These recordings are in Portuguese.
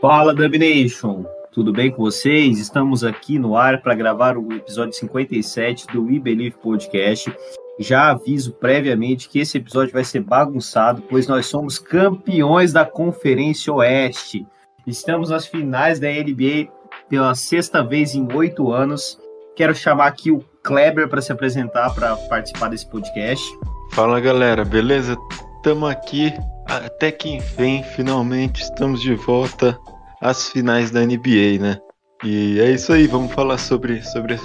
Fala, Dubnation! Tudo bem com vocês? Estamos aqui no ar para gravar o episódio 57 do We Believe Podcast. Já aviso previamente que esse episódio vai ser bagunçado, pois nós somos campeões da Conferência Oeste. Estamos nas finais da NBA pela sexta vez em oito anos. Quero chamar aqui o Kleber para se apresentar, para participar desse podcast. Fala galera, beleza? Estamos aqui até que enfim, finalmente estamos de volta às finais da NBA, né? E é isso aí, vamos falar sobre, sobre,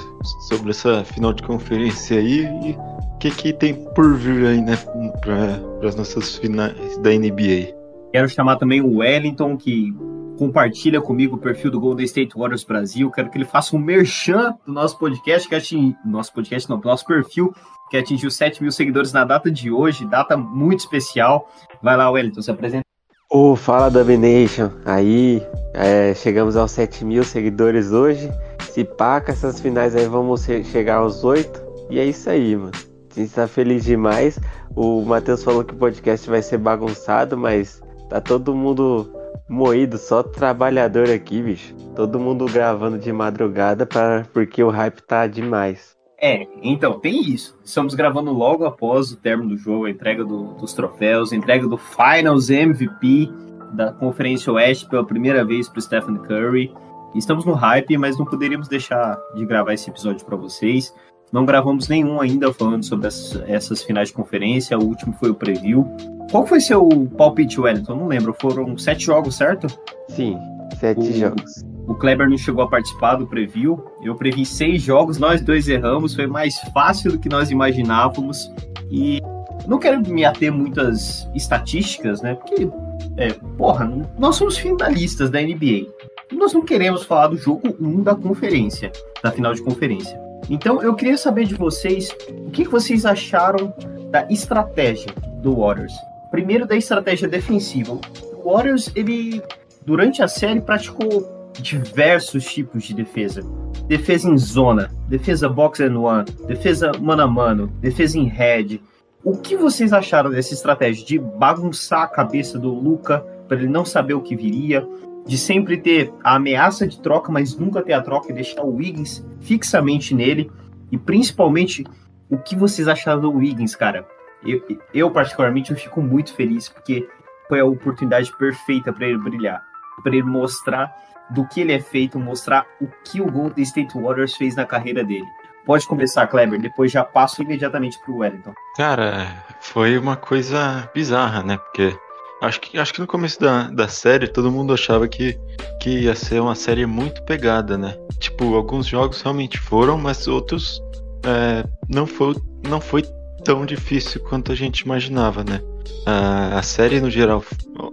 sobre essa final de conferência aí e o que, que tem por vir aí, né, para as nossas finais da NBA. Quero chamar também o Wellington, que compartilha comigo o perfil do Golden State Warriors Brasil. Quero que ele faça um merchan do nosso podcast, que atingiu, nosso podcast não, do nosso perfil, que atingiu 7 mil seguidores na data de hoje, data muito especial. Vai lá, Wellington, se apresenta. Ô, oh, fala Domination. Aí, é, chegamos aos 7 mil seguidores hoje. Se com essas finais aí vamos chegar aos 8. E é isso aí, mano. A gente tá feliz demais. O Matheus falou que o podcast vai ser bagunçado, mas tá todo mundo moído, só trabalhador aqui, bicho. Todo mundo gravando de madrugada pra, porque o hype tá demais. É, então, tem isso. Estamos gravando logo após o término do jogo, a entrega do, dos troféus, a entrega do Finals MVP da Conferência Oeste pela primeira vez para Stephen Curry. Estamos no hype, mas não poderíamos deixar de gravar esse episódio para vocês. Não gravamos nenhum ainda falando sobre essas, essas, finais de conferência. O último foi o preview. Qual foi seu palpite, Wellington? Não lembro. Foram sete jogos, certo? Sim, sete o, jogos. O Kleber não chegou a participar do preview. Eu previ seis jogos, nós dois erramos. Foi mais fácil do que nós imaginávamos. E não quero me ater muitas estatísticas, né? Porque, é, porra, nós somos finalistas da NBA. Nós não queremos falar do jogo 1 da conferência, da final de conferência. Então, eu queria saber de vocês o que vocês acharam da estratégia do Warriors. Primeiro, da estratégia defensiva. O Warriors, ele, durante a série, praticou diversos tipos de defesa. Defesa em zona, defesa box and one, defesa mano a mano, defesa em head. O que vocês acharam dessa estratégia de bagunçar a cabeça do Luca para ele não saber o que viria, de sempre ter a ameaça de troca, mas nunca ter a troca e deixar o Wiggins fixamente nele, e principalmente o que vocês acharam do Wiggins, cara? Eu, eu particularmente eu fico muito feliz porque foi a oportunidade perfeita para ele brilhar, para ele mostrar do que ele é feito, mostrar o que o Golden State Warriors fez na carreira dele. Pode começar, Kleber, depois já passo imediatamente pro Wellington. Cara, foi uma coisa bizarra, né? Porque acho que, acho que no começo da, da série todo mundo achava que, que ia ser uma série muito pegada, né? Tipo, alguns jogos realmente foram, mas outros é, não, foi, não foi tão difícil quanto a gente imaginava, né? A, a série no geral,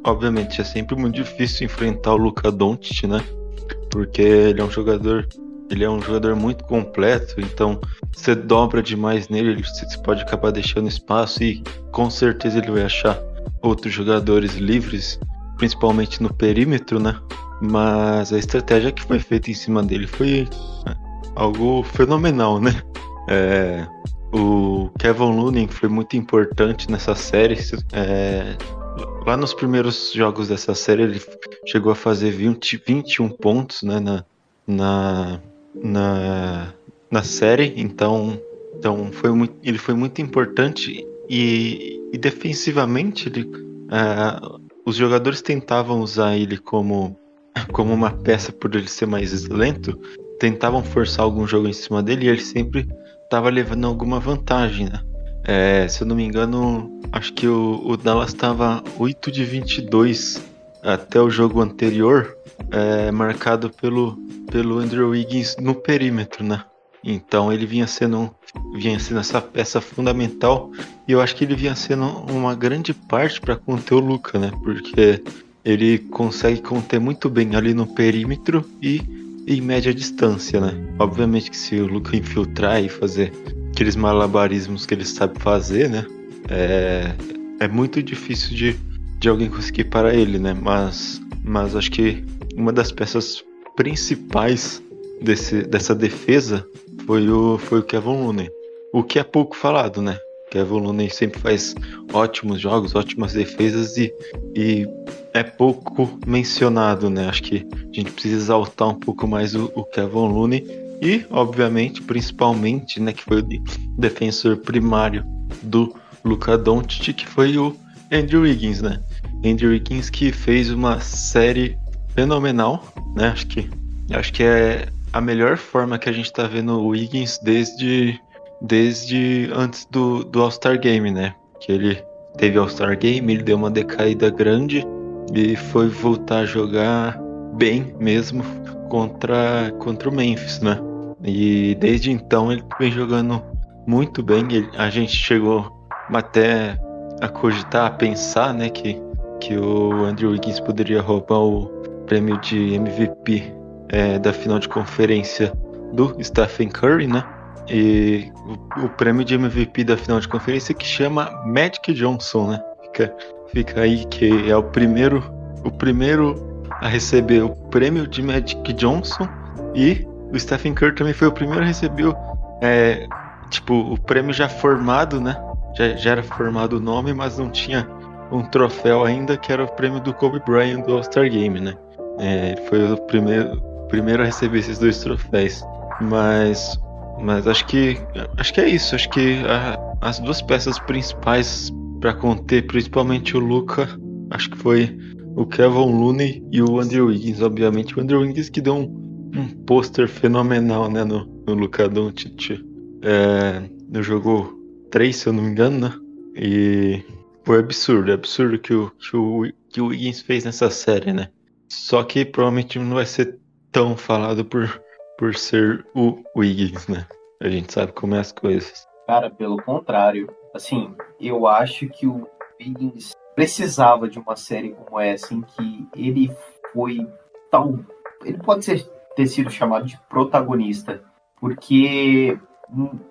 obviamente, é sempre muito difícil enfrentar o Luka Doncic, né? Porque ele é um jogador, ele é um jogador muito completo, então você dobra demais nele, você pode acabar deixando espaço e com certeza ele vai achar outros jogadores livres, principalmente no perímetro, né? Mas a estratégia que foi feita em cima dele foi é, algo fenomenal, né? É, o Kevin Looney foi muito importante nessa série. É, lá nos primeiros jogos dessa série, ele chegou a fazer 20, 21 pontos né, na, na, na, na série. Então, então foi muito, ele foi muito importante. E, e defensivamente, ele, uh, os jogadores tentavam usar ele como, como uma peça por ele ser mais lento. Tentavam forçar algum jogo em cima dele e ele sempre tava levando alguma vantagem, né? É, se eu não me engano, acho que o, o Dallas estava 8 de 22 até o jogo anterior, é, marcado pelo, pelo Andrew Wiggins no perímetro, né? Então ele vinha sendo, vinha sendo essa peça fundamental e eu acho que ele vinha sendo uma grande parte para conter o Luca, né? Porque ele consegue conter muito bem ali no perímetro e em média distância, né? Obviamente que se o Luca infiltrar e fazer aqueles malabarismos que ele sabe fazer, né? É, é muito difícil de, de alguém conseguir parar ele, né? Mas, mas acho que uma das peças principais desse, dessa defesa foi o, foi o Kevin Looney. O que é pouco falado, né? Kevin Looney sempre faz ótimos jogos, ótimas defesas e, e é pouco mencionado, né? Acho que a gente precisa exaltar um pouco mais o, o Kevin Looney e, obviamente, principalmente, né, que foi o defensor primário do Luka Doncic, que foi o Andrew Wiggins, né? Andrew Wiggins que fez uma série fenomenal, né? Acho que acho que é a melhor forma que a gente tá vendo o Wiggins desde desde antes do, do All-Star Game, né? Que ele teve All-Star Game, ele deu uma decaída grande e foi voltar a jogar bem mesmo contra, contra o Memphis, né? E desde então ele vem jogando muito bem. Ele, a gente chegou até a cogitar, a pensar, né, que, que o Andrew Wiggins poderia roubar o prêmio de MVP é, da final de conferência do Stephen Curry, né? E o, o, prêmio de MVP da final de conferência que chama Magic Johnson, né? Fica, fica aí que é o primeiro, o primeiro a receber o prêmio de Magic Johnson e o Stephen Curry também foi o primeiro a receber é, tipo o prêmio já formado, né? Já, já era formado o nome, mas não tinha um troféu ainda que era o prêmio do Kobe Bryant do All-Star Game, né? É, foi o primeiro, primeiro a receber esses dois troféus. Mas mas acho que acho que é isso. Acho que a, as duas peças principais para conter, principalmente o Luca, acho que foi o Kevin Looney e o Andrew Wiggins, obviamente. O Andrew Wiggins que deu um, um pôster fenomenal né, no, no Luca Doncic é, no jogo 3, se eu não me engano, né? E foi absurdo, é absurdo que o, que o, que o Wiggins fez nessa série, né? Só que provavelmente não vai ser tão falado por por ser o Wiggins, né? A gente sabe como é as coisas. Cara, pelo contrário. Assim, eu acho que o Wiggins precisava de uma série como essa, em que ele foi tal. Ele pode ser, ter sido chamado de protagonista, porque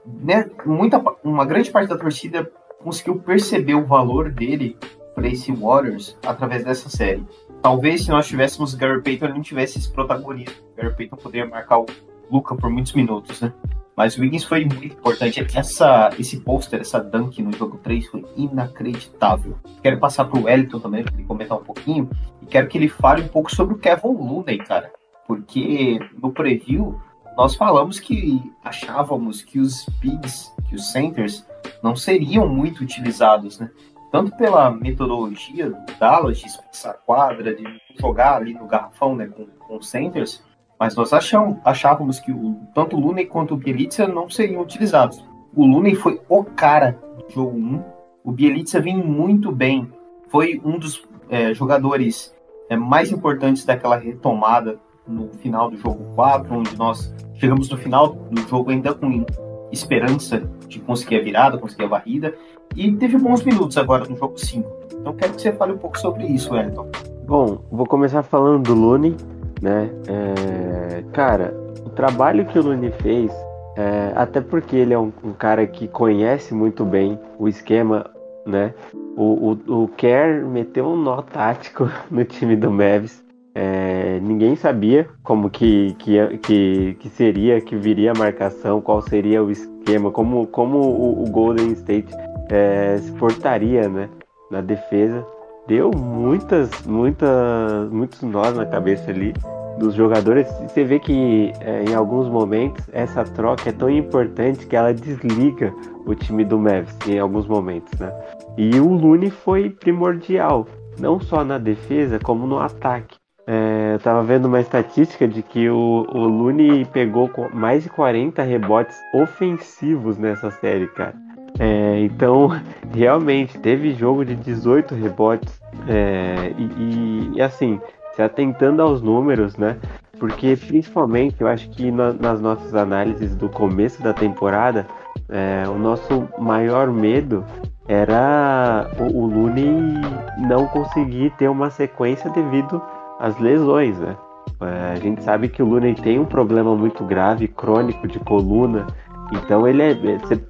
né, muita, uma grande parte da torcida conseguiu perceber o valor dele esse Warriors através dessa série. Talvez se nós tivéssemos Gary Payton, ele não tivesse esse protagonismo. Gary Payton poderia marcar o Luca por muitos minutos, né? Mas o Wiggins foi muito importante. Essa, esse pôster, essa dunk no jogo 3 foi inacreditável. Quero passar para o Wellington também, para ele comentar um pouquinho. E quero que ele fale um pouco sobre o Kevin Looney, cara. Porque no preview nós falamos que achávamos que os bigs, que os centers, não seriam muito utilizados, né? Tanto pela metodologia do Dallas de espaçar quadra, de jogar ali no garrafão né, com, com centers, mas nós acham, achávamos que o, tanto o Looney quanto o Bielitsa não seriam utilizados. O Looney foi o cara do jogo 1, o Bielitsa vem muito bem, foi um dos é, jogadores é, mais importantes daquela retomada no final do jogo 4, onde nós chegamos no final do jogo ainda com esperança de conseguir a virada, conseguir a varrida, e teve bons minutos agora no jogo 5. Então quero que você fale um pouco sobre isso, Wellington. Bom, vou começar falando do Lune, né? É, cara, o trabalho que o Lune fez, é, até porque ele é um, um, cara que conhece muito bem o esquema, né? O, o, o Kerr meteu um nó tático no time do Mavis. É, ninguém sabia como que, que, que, que, seria, que viria a marcação, qual seria o esquema, como, como o, o Golden State é, se portaria né, na defesa. Deu muitas, muitas, muitos nós na cabeça ali dos jogadores. Você vê que é, em alguns momentos essa troca é tão importante que ela desliga o time do Mavis em alguns momentos, né? E o Lune foi primordial, não só na defesa como no ataque. É, eu tava vendo uma estatística de que o, o Lune pegou mais de 40 rebotes ofensivos nessa série, cara. É, então, realmente, teve jogo de 18 rebotes. É, e, e, assim, se atentando aos números, né? Porque, principalmente, eu acho que na, nas nossas análises do começo da temporada, é, o nosso maior medo era o, o Lune não conseguir ter uma sequência devido às lesões, né? É, a gente sabe que o Lune tem um problema muito grave, crônico de coluna. Então ele é. Você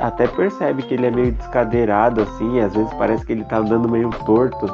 até percebe que ele é meio descadeirado assim, às vezes parece que ele tá andando meio torto,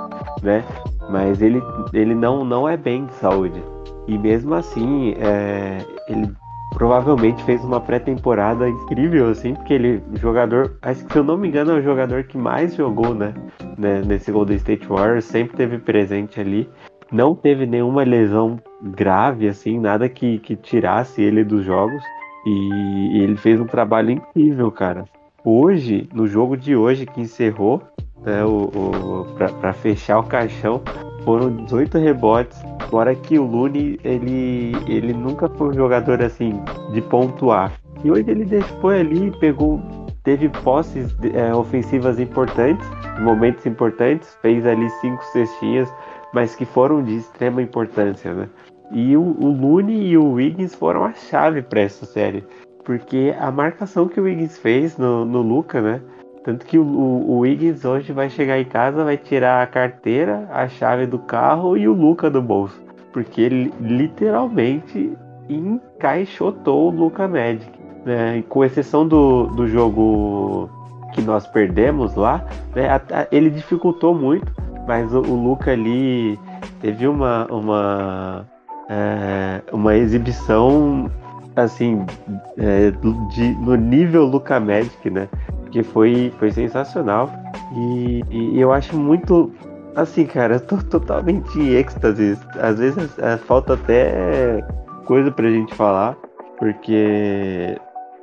né? Mas ele, ele não, não é bem de saúde. E mesmo assim, é, ele provavelmente fez uma pré-temporada incrível, assim, porque ele, jogador, acho que se eu não me engano, é o jogador que mais jogou, né, né nesse Golden State Warriors, sempre teve presente ali. Não teve nenhuma lesão grave, assim, nada que, que tirasse ele dos jogos. E, ele fez um trabalho incrível, cara. Hoje, no jogo de hoje que encerrou, né, o, o para fechar o caixão, foram 18 rebotes. Fora que o Lune, ele, ele nunca foi um jogador assim de pontuar. E hoje ele foi ali, pegou, teve posses é, ofensivas importantes, momentos importantes, fez ali cinco cestinhas, mas que foram de extrema importância, né? E o, o Lune e o Wiggins foram a chave para essa série, porque a marcação que o Wiggins fez no, no Luca, né? Tanto que o, o, Wiggins hoje vai chegar em casa, vai tirar a carteira, a chave do carro e o Luca do bolso. Porque ele literalmente encaixotou o Luca Magic. Né? Com exceção do, do jogo que nós perdemos lá, né? ele dificultou muito, mas o, o Luca ali teve uma, uma, é, uma exibição assim é, de, no nível Luca Magic, né? que foi, foi sensacional. E, e, eu acho muito. Assim, cara, eu tô totalmente em êxtase. Às vezes é, falta até coisa pra gente falar, porque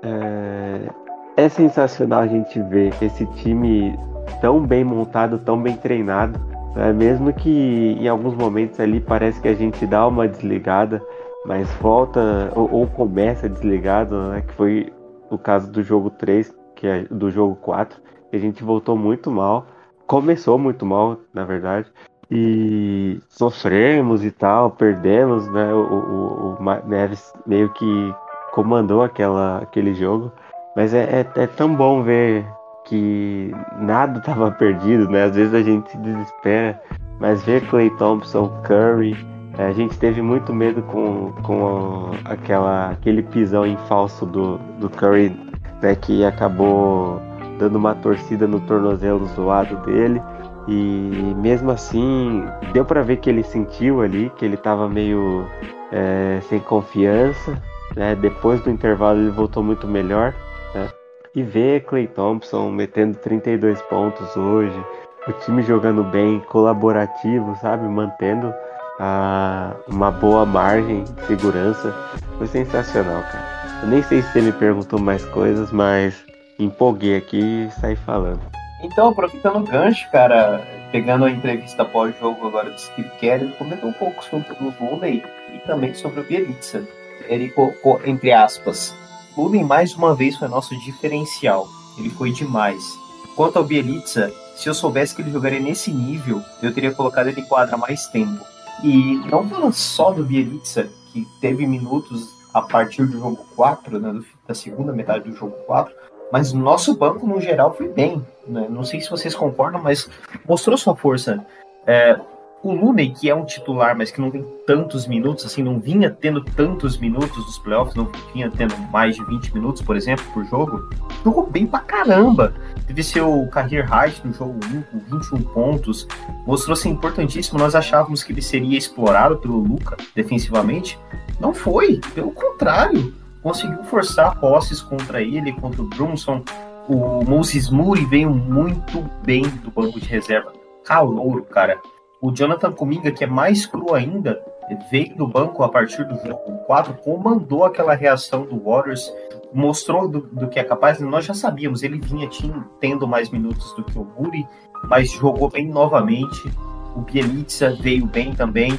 é, é sensacional a gente ver esse time tão bem montado, tão bem treinado. Né? Mesmo que em alguns momentos ali parece que a gente dá uma desligada, mas volta ou, ou começa desligado, né? que foi o caso do jogo 3, que é do jogo 4, a gente voltou muito mal. Começou muito mal, na verdade. E sofremos e tal, perdemos, né? O, o, o Neves meio que comandou aquela, aquele jogo. Mas é, é, é tão bom ver que nada estava perdido, né? Às vezes a gente se desespera, mas ver Clay Thompson, Curry, é, a gente teve muito medo com, com aquela, aquele pisão em falso do, do Curry né, que acabou dando uma torcida no tornozelo zoado dele. E mesmo assim, deu para ver que ele sentiu ali, que ele estava meio é, sem confiança. Né? Depois do intervalo ele voltou muito melhor. Né? E ver Clay Thompson metendo 32 pontos hoje, o time jogando bem, colaborativo, sabe? Mantendo a, uma boa margem de segurança. Foi sensacional, cara. Eu nem sei se você me perguntou mais coisas, mas empolguei aqui e saí falando. Então, aproveitando o gancho, cara, pegando a entrevista pós-jogo agora do Steve Kerr, ele comentou um pouco sobre o Looney e também sobre o Bielitsa. Ele colocou, entre aspas, Looney mais uma vez foi nosso diferencial. Ele foi demais. Quanto ao Bielitsa, se eu soubesse que ele jogaria nesse nível, eu teria colocado ele em quadra mais tempo. E não falando só do Bielitsa, que teve minutos a partir do jogo 4, né, da segunda metade do jogo 4, mas o nosso banco no geral foi bem. Né? Não sei se vocês concordam, mas mostrou sua força. É, o Looney, que é um titular, mas que não tem tantos minutos, assim, não vinha tendo tantos minutos nos playoffs, não vinha tendo mais de 20 minutos, por exemplo, por jogo, jogou bem pra caramba. Teve seu career high no jogo 1 com 21 pontos, mostrou ser importantíssimo. Nós achávamos que ele seria explorado pelo Luca defensivamente. Não foi, pelo contrário, conseguiu forçar posses contra ele, contra o Brunson. O Moses Moody veio muito bem do banco de reserva. Calouro, cara o Jonathan Kuminga, que é mais cru ainda, veio do banco a partir do jogo 4, comandou aquela reação do Warriors, mostrou do, do que é capaz. Nós já sabíamos, ele vinha tendo mais minutos do que o Muri, mas jogou bem novamente. O Bielitsa veio bem também.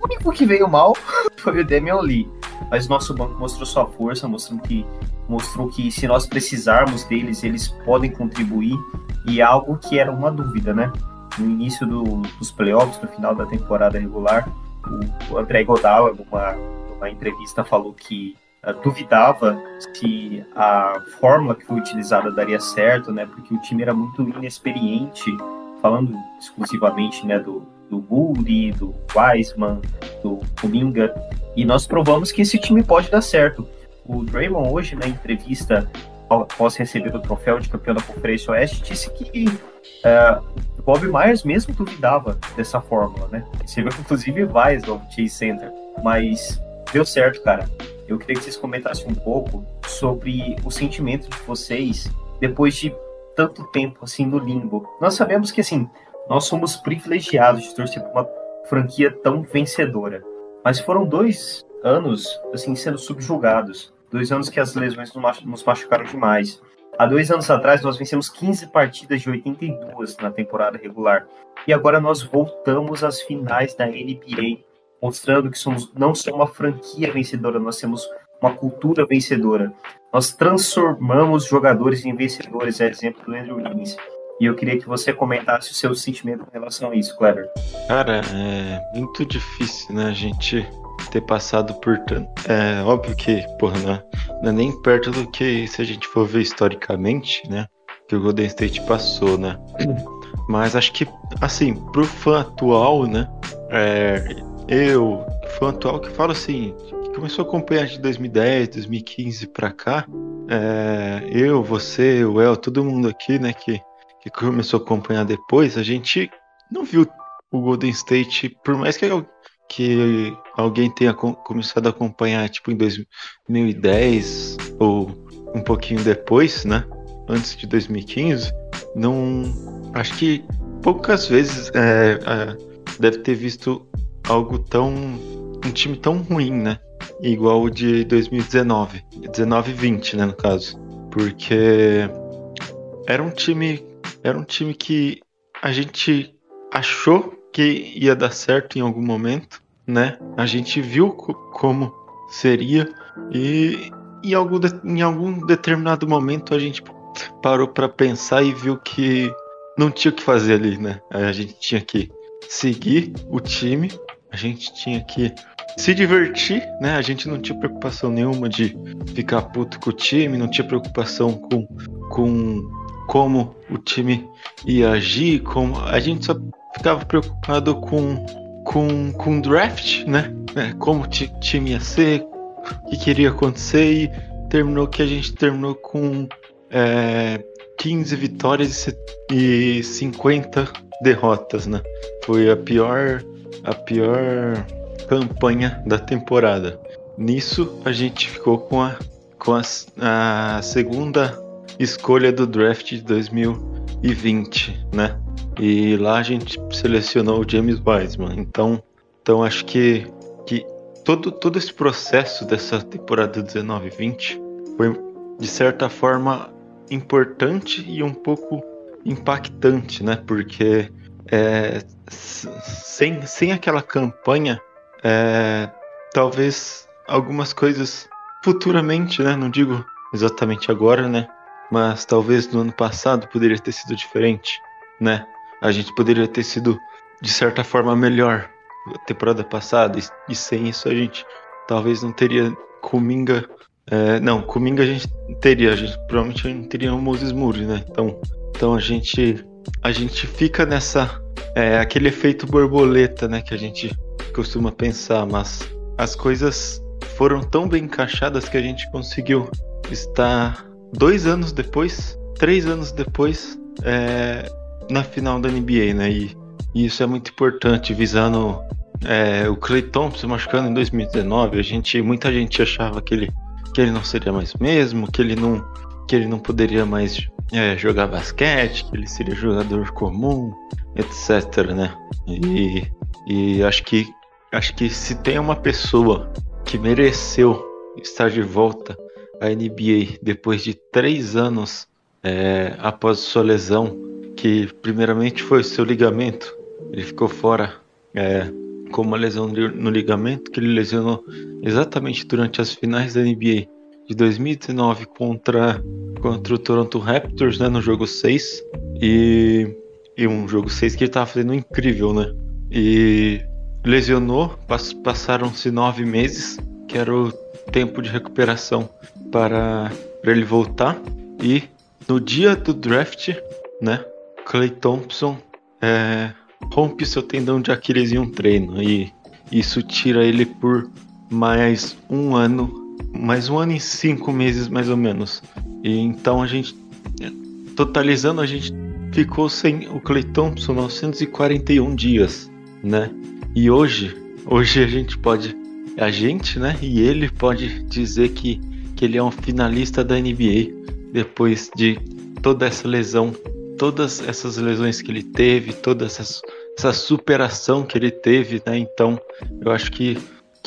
O único que veio mal foi o Damian Lee. Mas nosso banco mostrou sua força, que, mostrou que se nós precisarmos deles, eles podem contribuir. E é algo que era uma dúvida, né? No início do, dos playoffs, no final da temporada regular, o, o André Godala, numa, numa entrevista, falou que uh, duvidava se a fórmula que foi utilizada daria certo, né? Porque o time era muito inexperiente, falando exclusivamente né, do, do Gould, do Wiseman, do Kuminga, e nós provamos que esse time pode dar certo. O Draymond hoje, na entrevista após receber o troféu de campeão da Conferência Oeste, disse que uh, Bob Myers mesmo duvidava dessa fórmula, né? Você viu que inclusive vai ao Chase Center, mas deu certo, cara. eu queria que vocês comentassem um pouco sobre o sentimento de vocês depois de tanto tempo assim no limbo. Nós sabemos que assim, nós somos privilegiados de torcer por uma franquia tão vencedora. Mas foram dois anos assim sendo subjugados, dois anos que as lesões nos machucaram demais. Há dois anos atrás nós vencemos 15 partidas de 82 na temporada regular e agora nós voltamos às finais da NBA, mostrando que somos não só uma franquia vencedora, nós temos uma cultura vencedora. Nós transformamos jogadores em vencedores, é exemplo do Andrew Wiggins. E eu queria que você comentasse o seu sentimento com relação a isso, Kleber. Cara, é muito difícil, né, a gente ter passado por tanto. É óbvio que, porra, não é, não é nem perto do que se a gente for ver historicamente, né? Que o Golden State passou, né? Mas acho que, assim, pro fã atual, né? É, eu, fã atual, que falo assim, que começou a acompanhar de 2010, 2015 pra cá, é, eu, você, o El, todo mundo aqui, né, que, que começou a acompanhar depois, a gente não viu o Golden State, por mais que que alguém tenha começado a acompanhar tipo em 2010 ou um pouquinho depois, né? Antes de 2015, não acho que poucas vezes é, é, deve ter visto algo tão um time tão ruim, né? Igual o de 2019, 19 e 20, né, no caso, porque era um time era um time que a gente achou que ia dar certo em algum momento, né? A gente viu como seria e em algum, em algum determinado momento a gente parou para pensar e viu que não tinha o que fazer ali, né? A gente tinha que seguir o time, a gente tinha que se divertir, né? A gente não tinha preocupação nenhuma de ficar puto com o time, não tinha preocupação com, com como o time ia agir, como a gente só ficava preocupado com com com draft, né? É, como o time ia ser, o que queria acontecer e terminou que a gente terminou com é, 15 vitórias e 50 derrotas, né? Foi a pior a pior campanha da temporada. Nisso a gente ficou com a com a, a segunda escolha do draft de 2020, né? E lá a gente selecionou o James Wiseman. Então, então acho que, que todo, todo esse processo dessa temporada 19-20 foi, de certa forma, importante e um pouco impactante, né? Porque é, sem, sem aquela campanha, é, talvez algumas coisas futuramente, né? Não digo exatamente agora, né? Mas talvez no ano passado poderia ter sido diferente, né? a gente poderia ter sido de certa forma melhor a temporada passada e, sem isso a gente talvez não teria Kuminga é, não, Kuminga a gente teria, a gente provavelmente não teria o Moses Moody, né? Então, então a gente a gente fica nessa é, aquele efeito borboleta, né, que a gente costuma pensar, mas as coisas foram tão bem encaixadas que a gente conseguiu estar dois anos depois, três anos depois, é, na final da NBA, né? E, e isso é muito importante, visando é, o Clay Thompson machucando em 2019. A gente, muita gente achava que ele, que ele não seria mais mesmo, que ele não, que ele não poderia mais é, jogar basquete, que ele seria jogador comum, etc, né? E, e acho que acho que se tem uma pessoa que mereceu estar de volta à NBA depois de três anos é, após sua lesão que primeiramente foi seu ligamento. Ele ficou fora é, com uma lesão no ligamento que ele lesionou exatamente durante as finais da NBA de 2019 contra, contra o Toronto Raptors, né, no jogo 6. E, e um jogo 6 que ele estava fazendo incrível, né? E lesionou, pass, passaram-se nove meses, que era o tempo de recuperação para, para ele voltar. E no dia do draft, né, Clay Thompson é, rompe seu tendão de Aquiles em um treino e isso tira ele por mais um ano, mais um ano e cinco meses mais ou menos. E então a gente, totalizando, a gente ficou sem o Clay Thompson 941 dias, né? E hoje, hoje a gente pode a gente, né? E ele pode dizer que, que ele é um finalista da NBA depois de toda essa lesão, todas essas lesões que ele teve, toda essa, essa superação que ele teve, né? Então, eu acho que,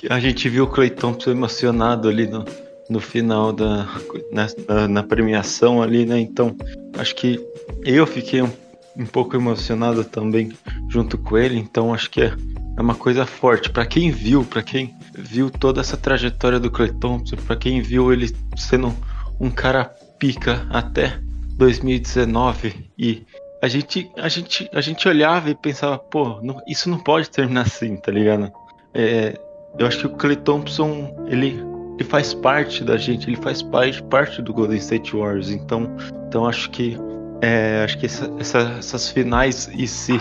a gente viu o Clay Thompson emocionado ali no, no final da né, na, na, premiação ali, né? Então, acho que eu fiquei um, um pouco emocionado também junto com ele, então acho que é, é uma coisa forte para quem viu, para quem viu toda essa trajetória do Clay Thompson, para quem viu ele sendo um cara pica até 2019 e a gente a gente a gente olhava e pensava, pô, não, isso não pode terminar assim, tá ligado? É, eu acho que o Clay Thompson ele ele faz parte da gente, ele faz parte, parte do Golden State Warriors. Então, então acho que é, acho que essa, essa, essas finais e se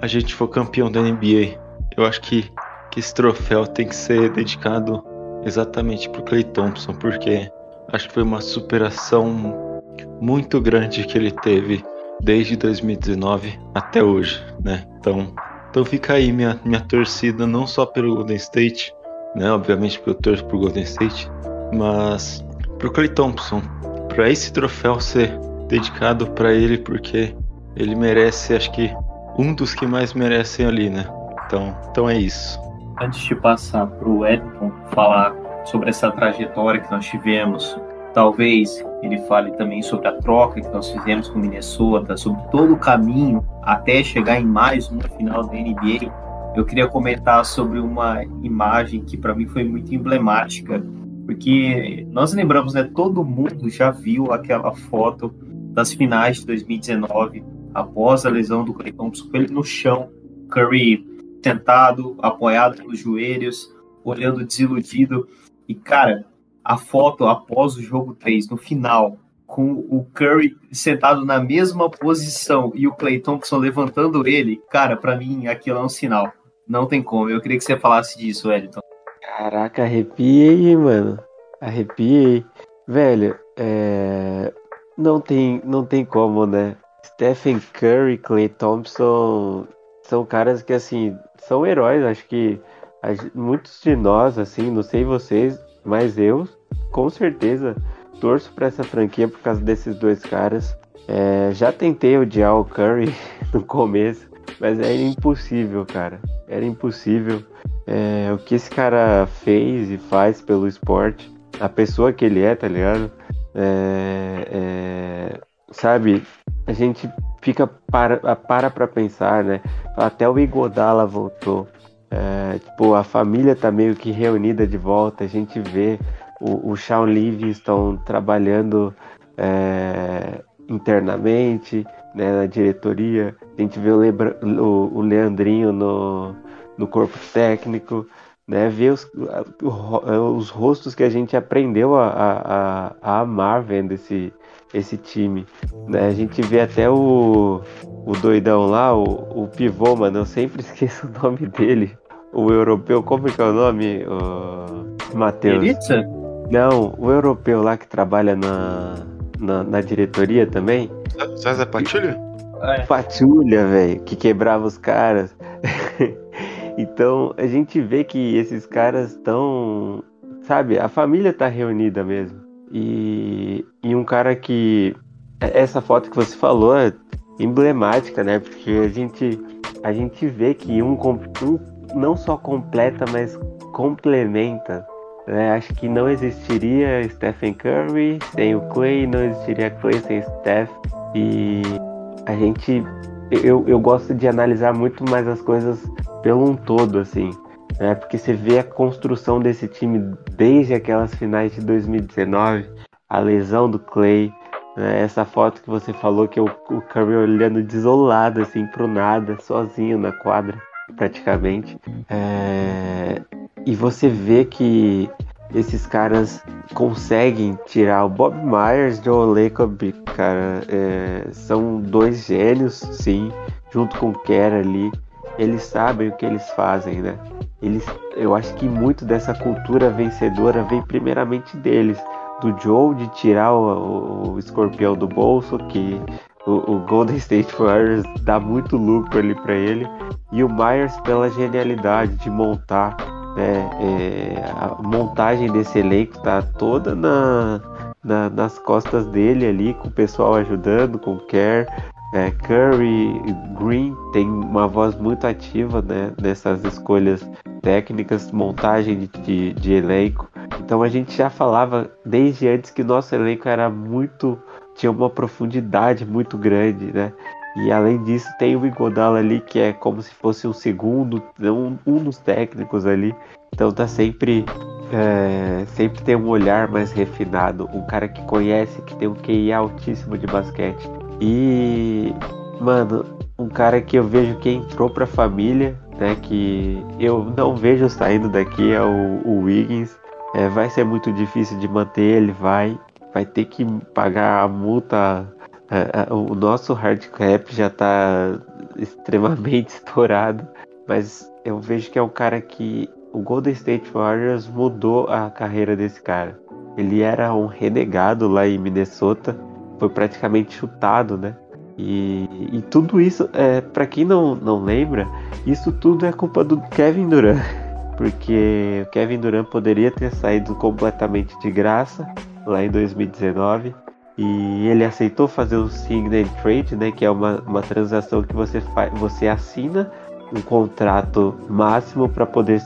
a gente for campeão da NBA, eu acho que, que esse troféu tem que ser dedicado exatamente pro Clay Thompson, porque acho que foi uma superação muito grande que ele teve desde 2019 até hoje, né? Então, então fica aí minha, minha torcida não só pelo Golden State, né? Obviamente porque eu torço pro Golden State, mas pro Clay Thompson, para esse troféu ser dedicado para ele, porque ele merece, acho que um dos que mais merecem ali, né? Então, então é isso. Antes de passar pro Edson falar sobre essa trajetória que nós tivemos, talvez ele fale também sobre a troca que nós fizemos com Minnesota, sobre todo o caminho até chegar em mais uma final da NBA eu queria comentar sobre uma imagem que para mim foi muito emblemática, porque nós lembramos, né, todo mundo já viu aquela foto das finais de 2019, após a lesão do Clay Thompson, ele no chão, Curry sentado, apoiado nos joelhos, olhando desiludido. E, cara, a foto após o jogo 3, no final, com o Curry sentado na mesma posição e o Clay Thompson levantando ele, cara, para mim aquilo é um sinal. Não tem como. Eu queria que você falasse disso, Wellington. Caraca, arrepiei, mano. Arrepiei. Velho, é... não, tem, não tem como, né? Stephen Curry, Clay Thompson são caras que, assim, são heróis. Acho que muitos de nós, assim, não sei vocês, mas eu, com certeza, torço para essa franquia por causa desses dois caras. É, já tentei odiar o Curry no começo, mas é impossível, cara. Era impossível. É, o que esse cara fez e faz pelo esporte, a pessoa que ele é, tá ligado? É, é, sabe, a gente fica para, para pra pensar, né? Até o Igodala voltou. É, tipo, a família tá meio que reunida de volta. A gente vê o, o Shawn Livingston trabalhando é, internamente né, na diretoria. A gente vê o, Lebra, o, o Leandrinho no, no corpo técnico, né, ver os, os rostos que a gente aprendeu a, a, a amar vendo esse, esse time. Né? A gente vê até o, o doidão lá, o, o pivô, mano, eu sempre esqueço o nome dele. O europeu, como é que é o nome, o Matheus? Não, o europeu lá que trabalha na, na, na diretoria também. César Patulha? É. Patulha, velho, que quebrava os caras. então a gente vê que esses caras estão. Sabe, a família tá reunida mesmo. E, e um cara que. Essa foto que você falou é emblemática, né? Porque a gente, a gente vê que um, um não só completa, mas complementa né? Acho que não existiria Stephen Curry sem o Clay, não existiria Clay sem Steph. E a gente. Eu, eu gosto de analisar muito mais as coisas pelo um todo, assim. Né? Porque você vê a construção desse time desde aquelas finais de 2019, a lesão do Clay, né? essa foto que você falou que o, o Curry olhando desolado, assim, pro nada, sozinho na quadra, praticamente. É... E você vê que esses caras conseguem tirar o Bob Myers e o Lacob, cara. É, são dois gênios, sim, junto com o Kerr ali. Eles sabem o que eles fazem, né? Eles, eu acho que muito dessa cultura vencedora vem primeiramente deles. Do Joe de tirar o, o, o escorpião do bolso, que o, o, Golden State Warriors dá muito lucro ali para ele. E o Myers pela genialidade de montar né? É, a montagem desse elenco tá toda na, na, nas costas dele ali, com o pessoal ajudando, com o Kerr. É, Curry, Green tem uma voz muito ativa né, nessas escolhas técnicas, montagem de, de, de elenco. Então a gente já falava desde antes que nosso elenco era muito tinha uma profundidade muito grande, né? E além disso, tem o Igodala ali, que é como se fosse um segundo, um, um dos técnicos ali. Então tá sempre. É, sempre tem um olhar mais refinado, um cara que conhece, que tem um QI altíssimo de basquete. E, mano, um cara que eu vejo que entrou pra família, né? Que eu não vejo saindo daqui é o, o Wiggins. É, vai ser muito difícil de manter ele, vai. Vai ter que pagar a multa é, é, o nosso hard cap já está extremamente estourado, mas eu vejo que é um cara que o Golden State Warriors mudou a carreira desse cara. Ele era um renegado lá em Minnesota, foi praticamente chutado, né? E, e tudo isso, é, para quem não, não lembra, isso tudo é culpa do Kevin Durant, porque o Kevin Durant poderia ter saído completamente de graça lá em 2019 e ele aceitou fazer o Signet Trade, né, que é uma, uma transação que você, faz, você assina um contrato máximo para poder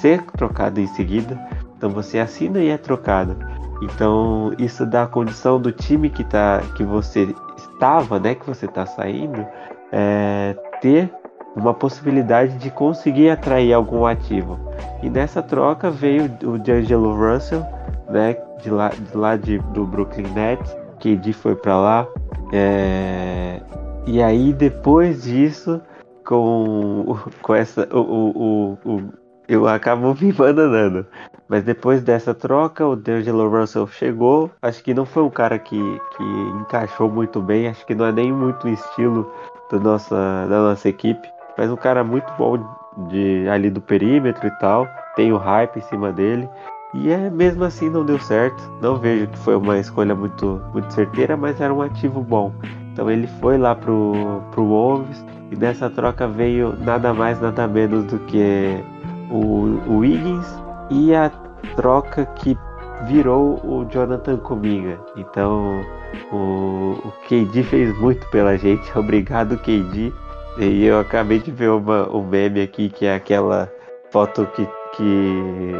ser trocado em seguida. Então você assina e é trocado. Então isso dá a condição do time que, tá, que você estava, né, que você está saindo, é, ter uma possibilidade de conseguir atrair algum ativo. E nessa troca veio o D'Angelo Russell, né, de lá, de lá de, do Brooklyn Nets, KD foi para lá. É... E aí depois disso, com, com essa. O, o, o, eu acabo me bananando. Mas depois dessa troca, o D'Angelo Russell chegou. Acho que não foi um cara que, que encaixou muito bem. Acho que não é nem muito o estilo da nossa, da nossa equipe. Mas um cara muito bom de, ali do perímetro e tal. Tem o hype em cima dele. E é mesmo assim não deu certo. Não vejo que foi uma escolha muito, muito certeira, mas era um ativo bom. Então ele foi lá pro, pro Wolves e nessa troca veio nada mais, nada menos do que o, o Wiggins e a troca que virou o Jonathan Cominga. Então o, o KD fez muito pela gente. Obrigado, KD. E eu acabei de ver uma, um meme aqui que é aquela foto que, que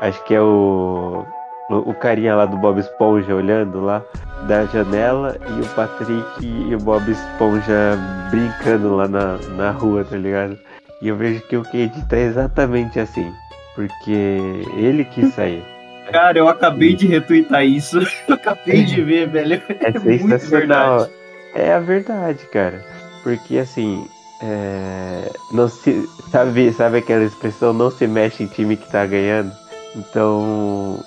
Acho que é o, o, carinha lá do Bob Esponja olhando lá da janela e o Patrick e o Bob Esponja brincando lá na, na rua, tá ligado? E eu vejo que o Cade tá exatamente assim. Porque ele quis sair. Cara, eu acabei de retweetar isso. Eu acabei de ver, velho. É, é sensacional. É a verdade, cara. Porque assim, é... não se sabe, sabe aquela expressão não se mexe em time que tá ganhando? Então,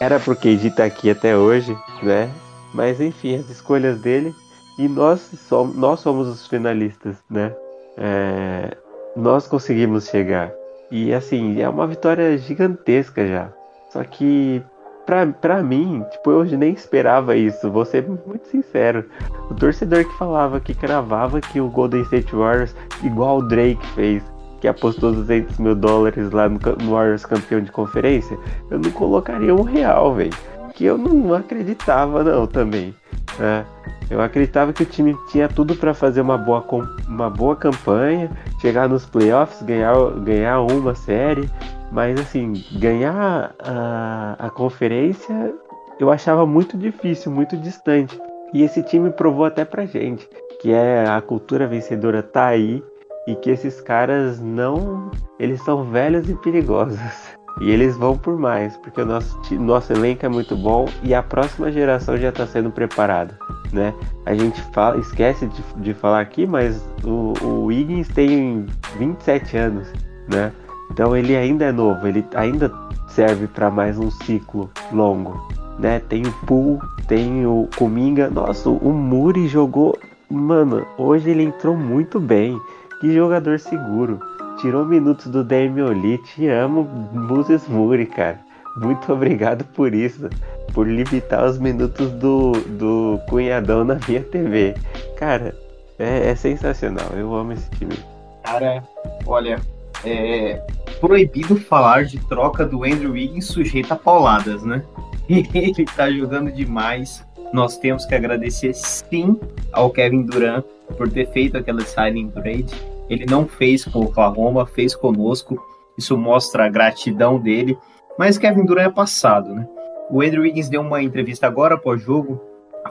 era pro KD tá aqui até hoje, né? Mas enfim, as escolhas dele. E nós somos, nós somos os finalistas, né? É, nós conseguimos chegar. E assim, é uma vitória gigantesca já. Só que pra, pra mim, tipo, eu hoje nem esperava isso. Vou ser muito sincero. O torcedor que falava, que cravava que o Golden State Warriors, igual o Drake fez, que apostou 200 mil dólares lá no, no Warriors campeão de conferência, eu não colocaria um real, velho. Que eu não acreditava, não, também. Né? Eu acreditava que o time tinha tudo para fazer uma boa, uma boa campanha, chegar nos playoffs, ganhar, ganhar uma série, mas assim, ganhar a, a conferência eu achava muito difícil, muito distante. E esse time provou até pra gente que é a cultura vencedora tá aí e que esses caras não. Eles são velhos e perigosos. E eles vão por mais, porque o nosso, nosso elenco é muito bom e a próxima geração já está sendo preparada. Né? A gente fala, esquece de, de falar aqui, mas o, o Wiggins tem 27 anos. Né? Então ele ainda é novo, ele ainda serve para mais um ciclo longo. Né? Tem o Pool, tem o Cominga. Nossa, o Muri jogou. Mano, hoje ele entrou muito bem. Que jogador seguro. Tirou minutos do Lee. Te amo, Moses Muri, cara. Muito obrigado por isso. Por limitar os minutos do, do cunhadão na minha TV. Cara, é, é sensacional. Eu amo esse time. Cara, olha, é, proibido falar de troca do Andrew Wiggins sujeita a pauladas, né? Ele tá jogando demais. Nós temos que agradecer sim ao Kevin Durant por ter feito aquela signing trade. Ele não fez com o Oklahoma, fez conosco. Isso mostra a gratidão dele. Mas Kevin Durant é passado, né? O Andrew Wiggins deu uma entrevista agora após jogo,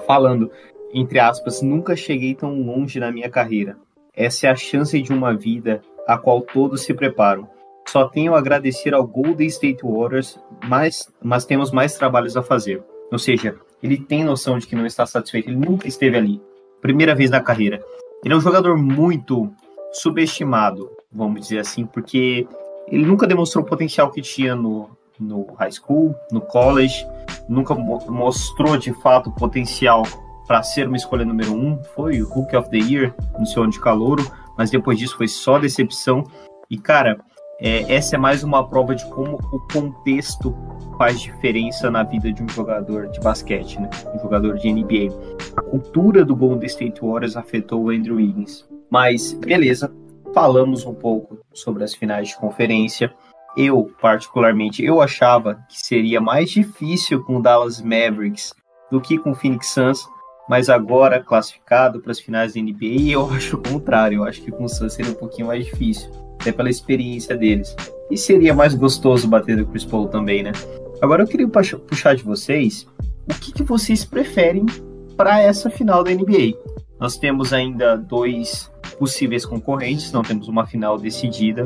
falando, entre aspas, nunca cheguei tão longe na minha carreira. Essa é a chance de uma vida a qual todos se preparam. Só tenho a agradecer ao Golden State Warriors, mas, mas temos mais trabalhos a fazer. Ou seja, ele tem noção de que não está satisfeito, ele nunca esteve ali. Primeira vez na carreira. Ele é um jogador muito subestimado, vamos dizer assim, porque ele nunca demonstrou o potencial que tinha no, no high school, no college, nunca mostrou de fato o potencial para ser uma escolha número um. Foi o Rookie of the Year no seu ano de calouro, mas depois disso foi só decepção. E cara, é, essa é mais uma prova de como o contexto faz diferença na vida de um jogador de basquete, né? Um jogador de NBA. A cultura do Golden State Warriors afetou o Andrew Wiggins. Mas, beleza, falamos um pouco sobre as finais de conferência. Eu, particularmente, eu achava que seria mais difícil com o Dallas Mavericks do que com o Phoenix Suns, mas agora classificado para as finais da NBA, eu acho o contrário. Eu acho que com o Suns seria um pouquinho mais difícil até pela experiência deles. E seria mais gostoso bater do Chris Paul também, né? Agora eu queria puxar de vocês o que, que vocês preferem para essa final da NBA. Nós temos ainda dois possíveis concorrentes, não temos uma final decidida.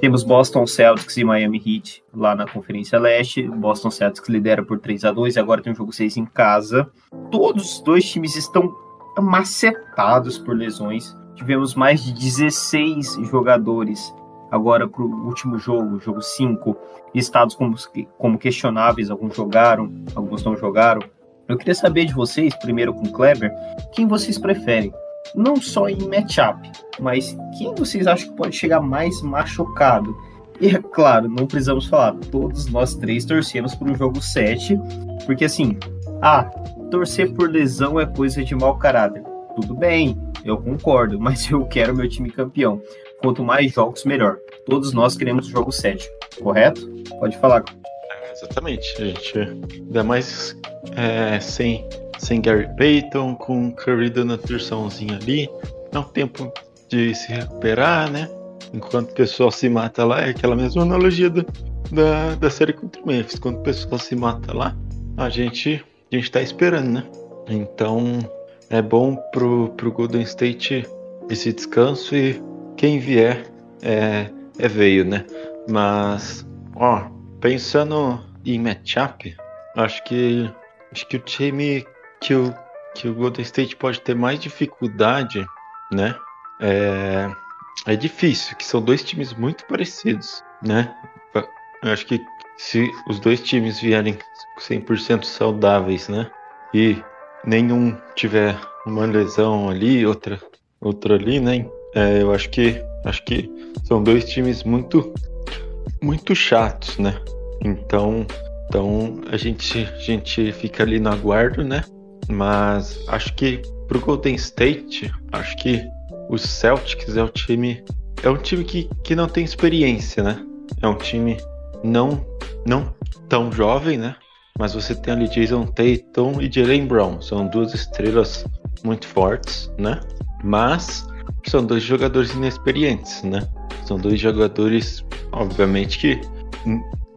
Temos Boston Celtics e Miami Heat lá na Conferência Leste. Boston Celtics lidera por 3 a 2 e agora tem um jogo 6 em casa. Todos os dois times estão macetados por lesões. Tivemos mais de 16 jogadores agora para o último jogo, jogo 5, listados como, como questionáveis. Alguns jogaram, alguns não jogaram. Eu queria saber de vocês, primeiro com o Kleber, quem vocês preferem? Não só em matchup, mas quem vocês acham que pode chegar mais machucado? E é claro, não precisamos falar, todos nós três torcemos por um jogo 7, porque assim, ah, torcer por lesão é coisa de mau caráter. Tudo bem, eu concordo, mas eu quero meu time campeão. Quanto mais jogos, melhor. Todos nós queremos o jogo 7, correto? Pode falar. É, exatamente, gente. Ainda mais é, sem, sem Gary Payton, com Curry dando a terçãozinha ali. Dá um tempo de se recuperar, né? Enquanto o pessoal se mata lá, é aquela mesma analogia do, da, da série contra o Memphis. Quando o pessoal se mata lá, a gente, a gente tá esperando, né? Então, é bom pro, pro Golden State esse descanso e quem vier é, é veio, né? Mas, ó, pensando em matchup, acho que acho que o time que o, que o Golden State pode ter mais dificuldade, né? É, é difícil, que são dois times muito parecidos, né? Eu acho que se os dois times vierem 100% saudáveis, né? E nenhum tiver uma lesão ali, outra, outra ali, né? É, eu acho que acho que são dois times muito muito chatos, né? Então, então a gente a gente fica ali no aguardo, né? Mas acho que pro Golden State, acho que o Celtics é o time é um time que, que não tem experiência, né? É um time não não tão jovem, né? Mas você tem ali Jason Tatum e Jalen Brown. São duas estrelas muito fortes, né? Mas são dois jogadores inexperientes, né? São dois jogadores, obviamente que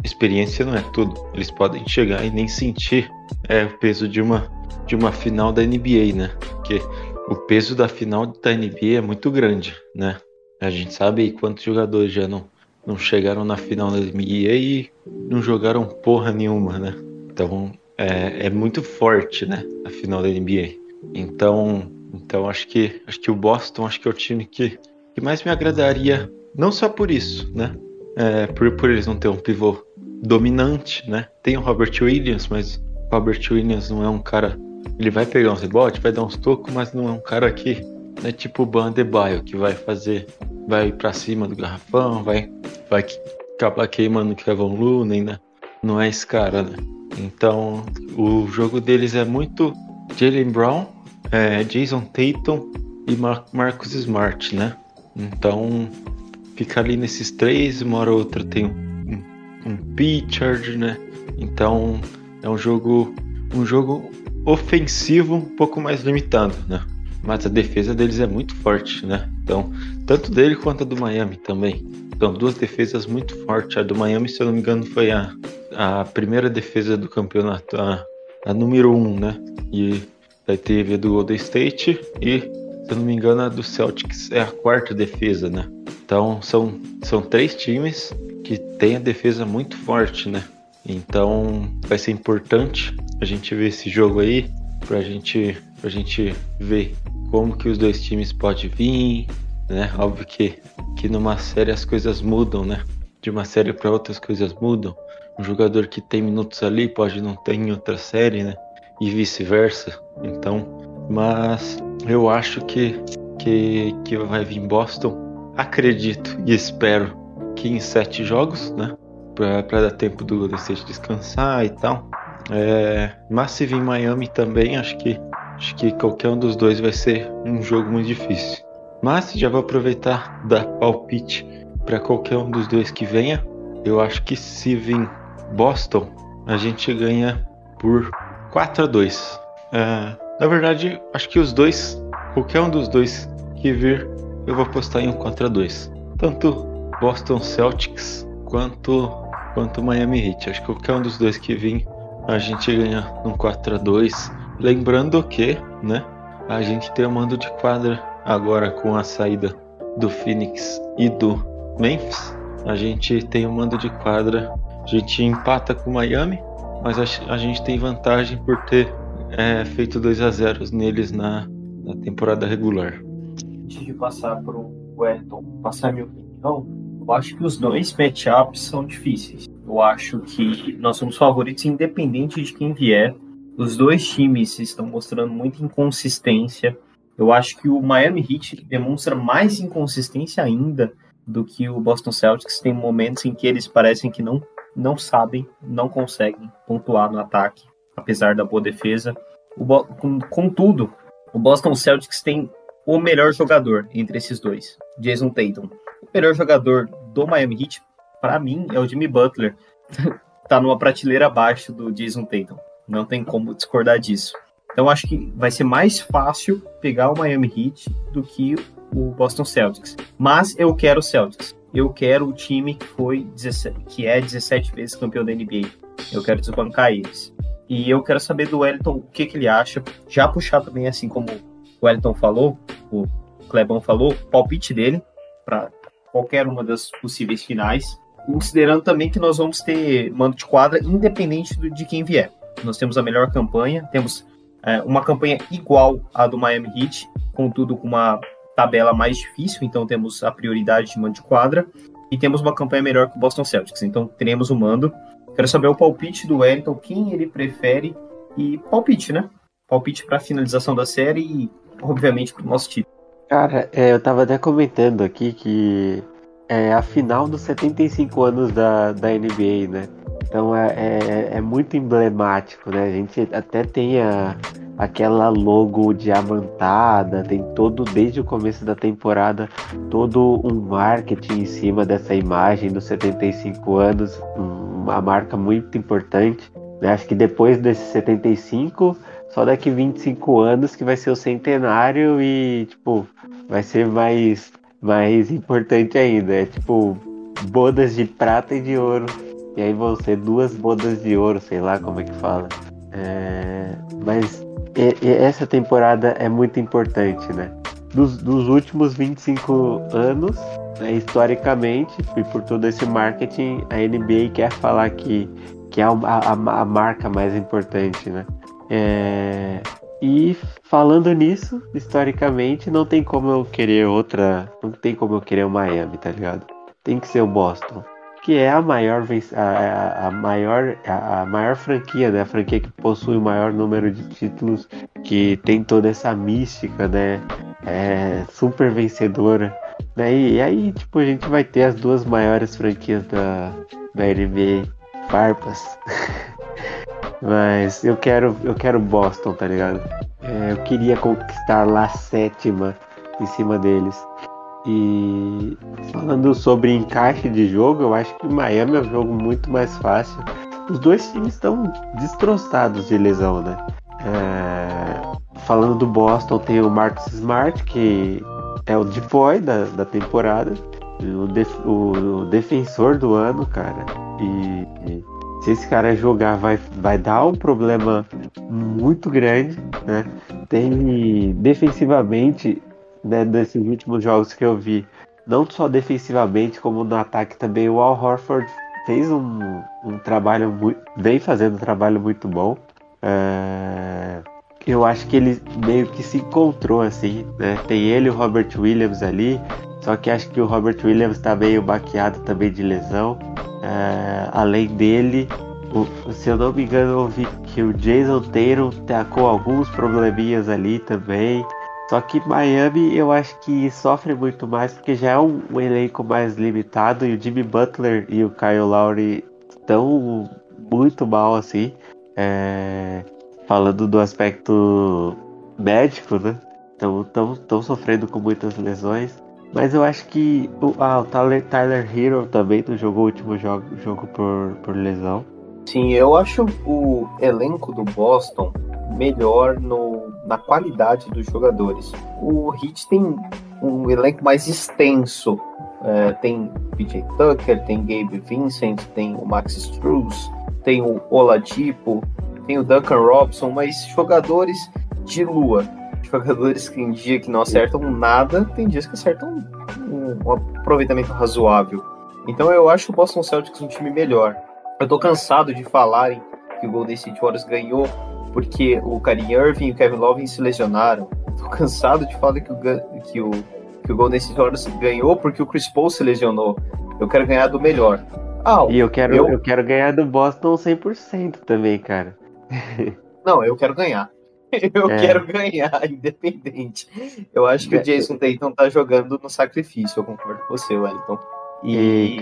experiência não é tudo. Eles podem chegar e nem sentir é, o peso de uma de uma final da NBA, né? Porque o peso da final da NBA é muito grande, né? A gente sabe quantos jogadores já não, não chegaram na final da NBA e não jogaram porra nenhuma, né? Então é, é muito forte, né? A final da NBA. Então, então acho que acho que o Boston acho que é o time que, que mais me agradaria, não só por isso, né? É, por, por eles não ter um pivô dominante, né? Tem o Robert Williams, mas o Robert Williams não é um cara. Ele vai pegar uns rebotes, vai dar uns tocos, mas não é um cara que é tipo o Ban que vai fazer, vai para cima do garrafão, vai, vai acabar queimando o Kevin Looney, né? Não é esse cara, né? Então, o jogo deles é muito Jalen Brown, é, Jason Tatum e Mar Marcus Smart, né? Então, fica ali nesses três, uma hora ou outra tem um, um, um né? Então é um jogo um jogo ofensivo um pouco mais limitado, né? Mas a defesa deles é muito forte, né? Então, tanto dele quanto a do Miami também. Então, duas defesas muito fortes. A do Miami, se eu não me engano, foi a, a primeira defesa do campeonato, a, a número um, né? E aí teve a do Golden State e, se eu não me engano, a do Celtics é a quarta defesa, né? Então, são, são três times que têm a defesa muito forte, né? Então, vai ser importante a gente ver esse jogo aí, pra gente, pra gente ver como que os dois times podem vir, né? Óbvio que, que numa série as coisas mudam, né? De uma série para outra as coisas mudam. Um jogador que tem minutos ali pode não ter em outra série, né? E vice-versa. Então, mas eu acho que, que, que vai vir Boston. Acredito e espero que em sete jogos, né? Para dar tempo do Golden State descansar e tal. É, mas se vir Miami também, acho que acho que qualquer um dos dois vai ser um jogo muito difícil. Mas já vou aproveitar dar palpite para qualquer um dos dois que venha. Eu acho que se vir Boston, a gente ganha por 4 a 2. É, na verdade, acho que os dois, qualquer um dos dois que vir, eu vou apostar em um 4 a 2. Tanto Boston Celtics quanto quanto Miami Heat. Acho que qualquer um dos dois que vir a gente ganha um 4 a 2 Lembrando que, né, a gente tem o mando de quadra agora com a saída do Phoenix e do Memphis. A gente tem o mando de quadra, a gente empata com o Miami, mas a, a gente tem vantagem por ter é, feito 2 a 0 neles na, na temporada regular. Antes de passar para o Wellington, passar minha opinião, eu acho que os dois matchups são difíceis. Eu acho que nós somos favoritos independente de quem vier. Os dois times estão mostrando muita inconsistência. Eu acho que o Miami Heat demonstra mais inconsistência ainda do que o Boston Celtics. Tem momentos em que eles parecem que não, não sabem, não conseguem pontuar no ataque, apesar da boa defesa. O, contudo, o Boston Celtics tem o melhor jogador entre esses dois, Jason Tatum melhor jogador do Miami Heat, para mim, é o Jimmy Butler. tá numa prateleira abaixo do Jason Tatum. Não tem como discordar disso. Então acho que vai ser mais fácil pegar o Miami Heat do que o Boston Celtics. Mas eu quero o Celtics. Eu quero o time que foi 17, que é 17 vezes campeão da NBA. Eu quero desbancar eles. E eu quero saber do Wellington o que, que ele acha. Já puxar também, assim como o Wellington falou, o Clebão falou, o palpite dele para qualquer uma das possíveis finais, considerando também que nós vamos ter mando de quadra independente de quem vier. Nós temos a melhor campanha, temos é, uma campanha igual à do Miami Heat, contudo com uma tabela mais difícil, então temos a prioridade de mando de quadra, e temos uma campanha melhor que o Boston Celtics, então teremos o mando. Quero saber o palpite do Wellington, quem ele prefere, e palpite, né? Palpite para finalização da série e, obviamente, para o nosso título. Cara, é, eu tava até comentando aqui que é a final dos 75 anos da, da NBA, né? Então é, é, é muito emblemático, né? A gente até tem a, aquela logo diamantada, tem todo, desde o começo da temporada, todo um marketing em cima dessa imagem dos 75 anos, uma marca muito importante. Né? Acho que depois desses 75, só daqui 25 anos que vai ser o centenário e, tipo, vai ser mais, mais importante ainda. É tipo bodas de prata e de ouro. E aí vão ser duas bodas de ouro, sei lá como é que fala. É, mas e, e essa temporada é muito importante, né? Dos, dos últimos 25 anos, né, historicamente, e por todo esse marketing, a NBA quer falar que, que é a, a, a marca mais importante, né? É, e falando nisso, historicamente, não tem como eu querer outra. Não tem como eu querer o Miami, tá ligado? Tem que ser o Boston. Que é a maior, a, a, maior, a, a maior franquia, né? A franquia que possui o maior número de títulos, que tem toda essa mística, né? É super vencedora. Né? E aí, tipo, a gente vai ter as duas maiores franquias da, da NBA. Farpas. Mas eu quero, eu quero Boston, tá ligado? É, eu queria conquistar lá a sétima em cima deles. E falando sobre encaixe de jogo, eu acho que Miami é um jogo muito mais fácil. Os dois times estão destroçados de lesão, né? É... Falando do Boston, tem o Marcus Smart, que é o depoy da, da temporada, o, def, o, o, defensor do ano, cara. E, e, se esse cara jogar, vai, vai dar um problema muito grande, né? Tem defensivamente, né, últimos jogos que eu vi, não só defensivamente, como no ataque também, o Al Horford fez um, um trabalho muito. vem fazendo um trabalho muito bom. É, eu acho que ele meio que se encontrou assim, né? Tem ele e o Robert Williams ali, só que acho que o Robert Williams está meio baqueado também de lesão. É, além dele, o, se eu não me engano, eu vi que o Jason Taylor com alguns probleminhas ali também. Só que Miami eu acho que sofre muito mais porque já é um, um elenco mais limitado e o Jimmy Butler e o Kyle Lowry estão muito mal assim. É, falando do aspecto médico, né? Estão sofrendo com muitas lesões. Mas eu acho que o, ah, o Tyler, Tyler Hero também não jogou o último jogo, jogo por, por lesão. Sim, eu acho o elenco do Boston melhor no, na qualidade dos jogadores. O Heat tem um elenco mais extenso. É, tem PJ Tucker, tem Gabe Vincent, tem o Max Struz, tem o Oladipo, tem o Duncan Robson, mas jogadores de lua. Jogadores que em dia que não acertam nada, tem dias que acertam um, um aproveitamento razoável. Então eu acho o Boston Celtics um time melhor. Eu tô cansado de falarem que o Golden State Warriors ganhou porque o Karim Irving e o Kevin Love se lesionaram. Tô cansado de falar que o, que o, que o Golden State Warriors ganhou porque o Chris Paul se lesionou. Eu quero ganhar do melhor. Ah, e eu quero, eu... eu quero ganhar do Boston 100% também, cara. Não, eu quero ganhar. Eu é. quero ganhar, independente. Eu acho que o é. Jason Tatum tá jogando no sacrifício, eu concordo com você, Wellington. E, e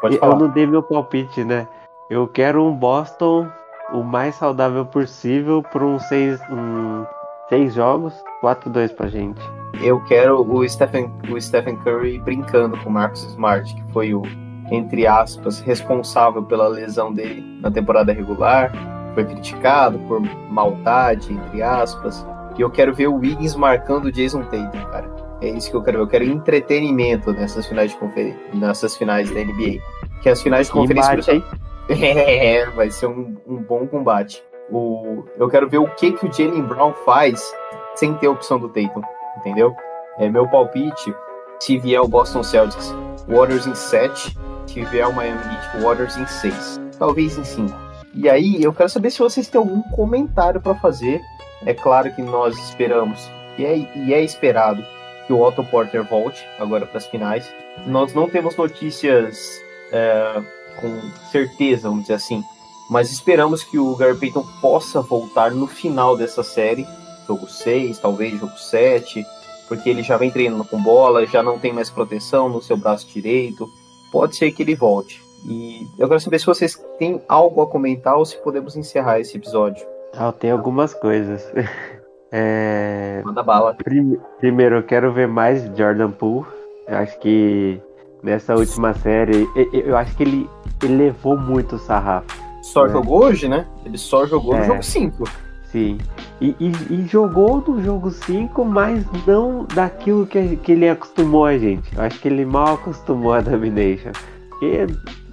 Pode falar. eu não dei meu palpite, né? Eu quero um Boston o mais saudável possível por uns seis, um, seis jogos, 4-2 pra gente. Eu quero o Stephen, o Stephen Curry brincando com o Marcus Smart, que foi o, entre aspas, responsável pela lesão dele na temporada regular foi criticado por maldade, entre aspas. E eu quero ver o Wiggins marcando o Jason Tatum, cara. É isso que eu quero ver. Eu quero entretenimento nessas finais de conferência, nessas finais da NBA. Que as finais de conferência. Embate, é, vai ser um, um, bom combate. O, eu quero ver o que, que o Jalen Brown faz sem ter a opção do Tatum, entendeu? É meu palpite. Se vier o Boston Celtics, Warriors em 7. Se vier o Miami Heat, Warriors em 6. Talvez em 5. E aí, eu quero saber se vocês têm algum comentário para fazer. É claro que nós esperamos, e é, e é esperado, que o Otto Porter volte agora para as finais. Nós não temos notícias é, com certeza, vamos dizer assim, mas esperamos que o Gary Payton possa voltar no final dessa série, jogo 6, talvez jogo 7, porque ele já vem treinando com bola, já não tem mais proteção no seu braço direito. Pode ser que ele volte. E eu quero saber se vocês têm algo a comentar ou se podemos encerrar esse episódio. Ah, tem algumas coisas. É... Manda bala. Primeiro, eu quero ver mais Jordan Poole. Eu acho que nessa última série, eu acho que ele, ele levou muito o sarrafo. Só né? jogou hoje, né? Ele só jogou é. no jogo 5. Sim. E, e, e, jogou no jogo 5, mas não daquilo que, que ele acostumou a gente. Eu acho que ele mal acostumou a Domination. Porque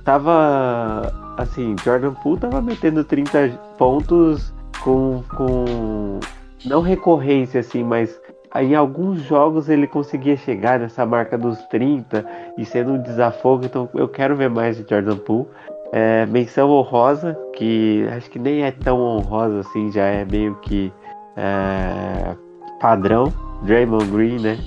tava. Assim, Jordan Poole tava metendo 30 pontos com. com não recorrência, assim, mas em alguns jogos ele conseguia chegar nessa marca dos 30 e sendo um desafogo, então eu quero ver mais de Jordan Poole. É, menção honrosa, que acho que nem é tão honrosa assim, já é meio que é, padrão. Draymond Green, né?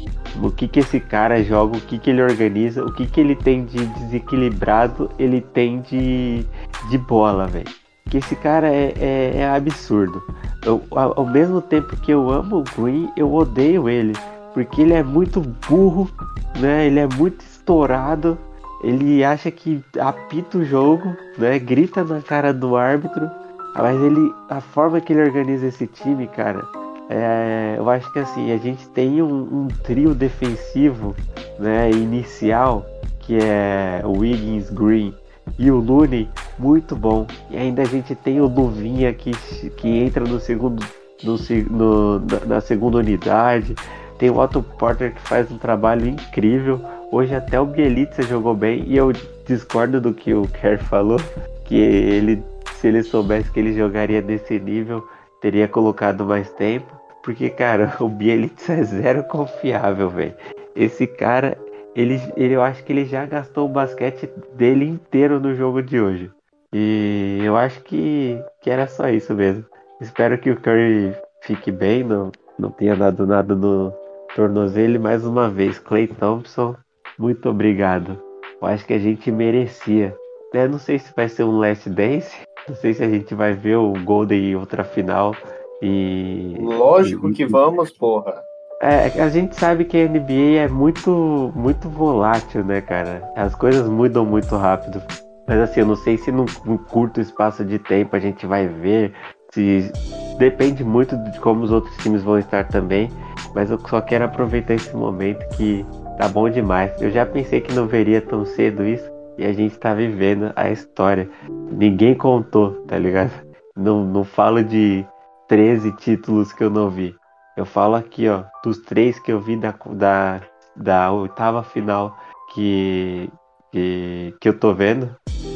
O que que esse cara joga, o que que ele organiza, o que que ele tem de desequilibrado, ele tem de, de bola, velho. Que esse cara é, é, é absurdo. Eu, ao, ao mesmo tempo que eu amo o Green, eu odeio ele. Porque ele é muito burro, né? Ele é muito estourado. Ele acha que apita o jogo, né? Grita na cara do árbitro. Mas ele, a forma que ele organiza esse time, cara, é, eu acho que assim, a gente tem um, um, trio defensivo né, inicial, que é o Wiggins, Green e o Looney, muito bom. E ainda a gente tem o Luvinha que, que entra no segundo, no, no, na segunda unidade. Tem o Otto Porter que faz um trabalho incrível. Hoje até o Bielitsa jogou bem e eu discordo do que o Kerr falou, que ele, se ele soubesse que ele jogaria desse nível, teria colocado mais tempo. Porque, cara, o Bielitsa é zero confiável, velho. Esse cara, ele, ele, eu acho que ele já gastou o basquete dele inteiro no jogo de hoje. E eu acho que, que era só isso mesmo. Espero que o Curry fique bem, não, não tenha dado nada no tornozelo. mais uma vez, Clay Thompson, muito obrigado. Eu acho que a gente merecia. Eu né, não sei se vai ser um Last Dance. Não sei se a gente vai ver o Golden em outra final. E. Lógico e, que vamos, porra. É, a gente sabe que a NBA é muito, muito volátil, né, cara? As coisas mudam muito rápido. Mas assim, eu não sei se num, curto espaço de tempo a gente vai ver. Se depende muito de como os outros times vão estar também. Mas eu só quero aproveitar esse momento que Tá bom demais. Eu já pensei que não veria tão cedo isso. E a gente tá vivendo a história. Ninguém contou, tá ligado? Não, não falo de 13 títulos que eu não vi. Eu falo aqui, ó, dos três que eu vi da, da, da oitava final que, que, que eu tô vendo,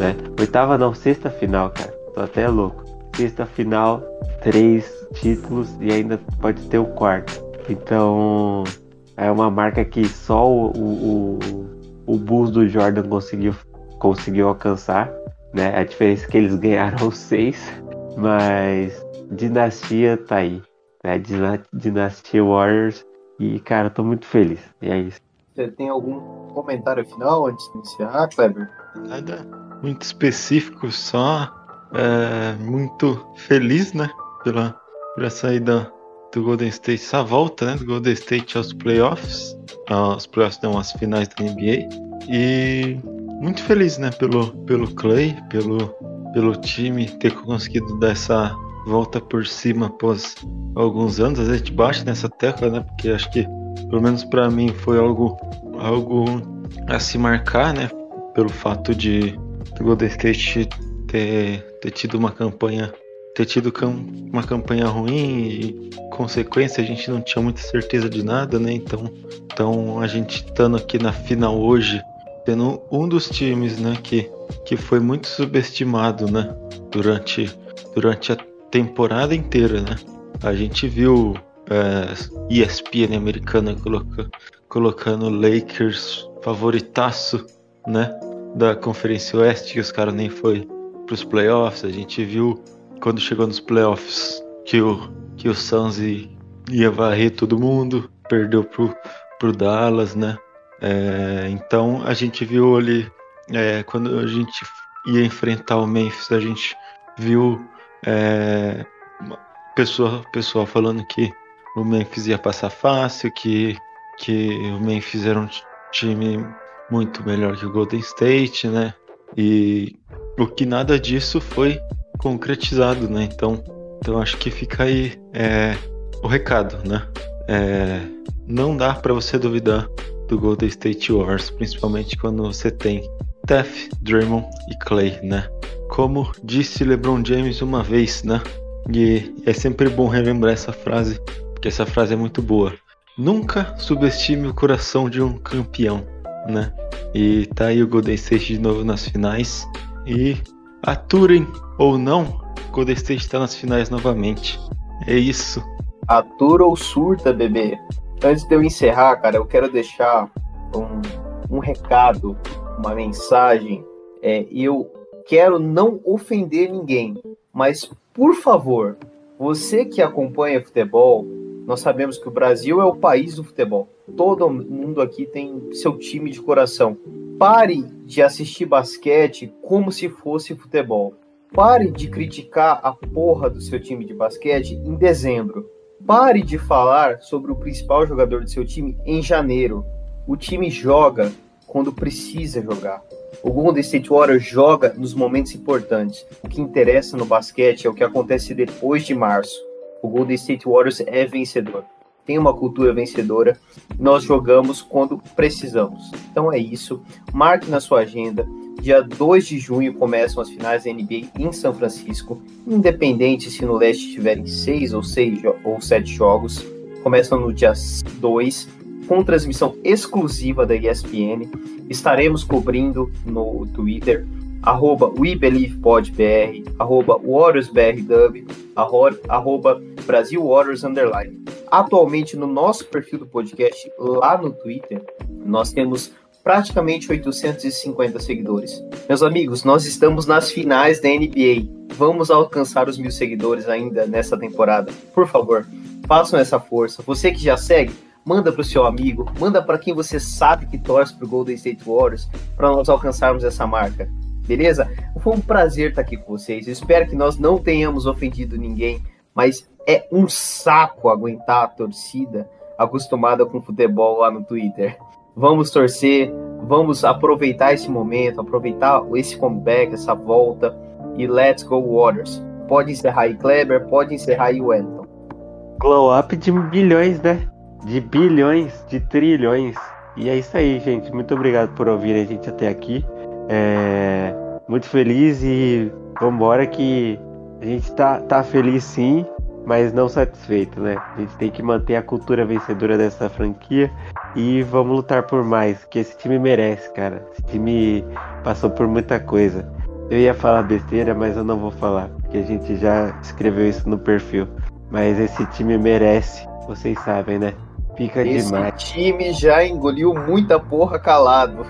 né? Oitava não, sexta final, cara. Tô até louco. Sexta final, três títulos e ainda pode ter o quarto. Então, é uma marca que só o, o, o Bulls do Jordan conseguiu, conseguiu alcançar. Né? A diferença é que eles ganharam seis, mas dinastia tá aí. Né? Dinastia Warriors. E, cara, tô muito feliz. E é isso. Você tem algum comentário final antes de iniciar, Kleber? Nada muito específico, só é, muito feliz, né? Pela, pela saída do Golden State, essa volta, né, do Golden State aos playoffs, aos playoffs não, às finais da NBA, e muito feliz, né, pelo, pelo Clay, pelo, pelo time ter conseguido dar essa volta por cima após alguns anos, às vezes a gente nessa tecla, né, porque acho que, pelo menos para mim, foi algo, algo a se marcar, né, pelo fato de o Golden State ter, ter tido uma campanha ter tido uma campanha ruim e consequência a gente não tinha muita certeza de nada, né? Então, então a gente estando aqui na final hoje, tendo um dos times, né, que, que foi muito subestimado, né, durante, durante a temporada inteira, né? A gente viu é, ESPN americana coloca, colocando Lakers favoritaço, né, da Conferência Oeste, que os caras nem foi para os playoffs. A gente viu quando chegou nos playoffs que o, que o Suns ia varrer todo mundo, perdeu pro, pro Dallas, né? É, então a gente viu ali, é, quando a gente ia enfrentar o Memphis, a gente viu é, pessoa, pessoal falando que o Memphis ia passar fácil, que, que o Memphis era um time muito melhor que o Golden State, né? E o que nada disso foi concretizado, né? Então, então acho que fica aí é, o recado, né? É, não dá para você duvidar do Golden State Warriors, principalmente quando você tem Steph, Draymond e Clay, né? Como disse LeBron James uma vez, né? E é sempre bom relembrar essa frase, porque essa frase é muito boa. Nunca subestime o coração de um campeão, né? E tá aí o Golden State de novo nas finais. E Aturem ou não, Golden State está nas finais novamente. É isso. Atura ou surta, bebê? Antes de eu encerrar, cara, eu quero deixar um, um recado, uma mensagem. É, eu quero não ofender ninguém, mas por favor, você que acompanha futebol, nós sabemos que o Brasil é o país do futebol. Todo mundo aqui tem seu time de coração. Pare de assistir basquete como se fosse futebol. Pare de criticar a porra do seu time de basquete em dezembro. Pare de falar sobre o principal jogador do seu time em janeiro. O time joga quando precisa jogar. O Golden State Warriors joga nos momentos importantes. O que interessa no basquete é o que acontece depois de março. O Golden State Warriors é vencedor. Tem uma cultura vencedora. Nós jogamos quando precisamos. Então é isso. Marque na sua agenda. Dia 2 de junho começam as finais da NBA em São Francisco. Independente se no leste tiverem seis ou seis ou sete jogos. Começam no dia 2, com transmissão exclusiva da ESPN. Estaremos cobrindo no Twitter arroba WeBelievePodBR, arroba WarriorsBRW, arroba Brasil Underline. Atualmente, no nosso perfil do podcast, lá no Twitter, nós temos praticamente 850 seguidores. Meus amigos, nós estamos nas finais da NBA. Vamos alcançar os mil seguidores ainda nessa temporada. Por favor, façam essa força. Você que já segue, manda para o seu amigo, manda para quem você sabe que torce para o Golden State Warriors, para nós alcançarmos essa marca beleza? Foi um prazer estar aqui com vocês. Espero que nós não tenhamos ofendido ninguém, mas é um saco aguentar a torcida acostumada com futebol lá no Twitter. Vamos torcer, vamos aproveitar esse momento, aproveitar esse comeback, essa volta e let's go Waters. Pode encerrar aí Kleber, pode encerrar aí Wellington. Glow up de bilhões, né? De bilhões, de trilhões. E é isso aí, gente. Muito obrigado por ouvir a gente até aqui. É, muito feliz e vambora que a gente tá, tá feliz sim, mas não satisfeito, né? A gente tem que manter a cultura vencedora dessa franquia e vamos lutar por mais, que esse time merece, cara. Esse time passou por muita coisa. Eu ia falar besteira, mas eu não vou falar, porque a gente já escreveu isso no perfil. Mas esse time merece, vocês sabem, né? Fica esse demais. Time já engoliu muita porra calado.